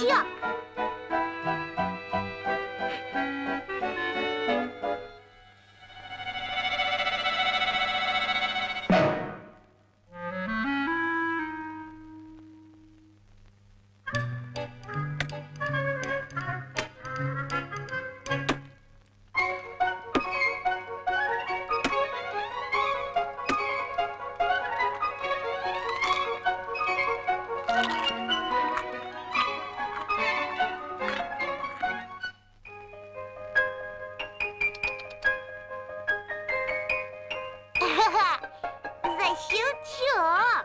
药，小跳。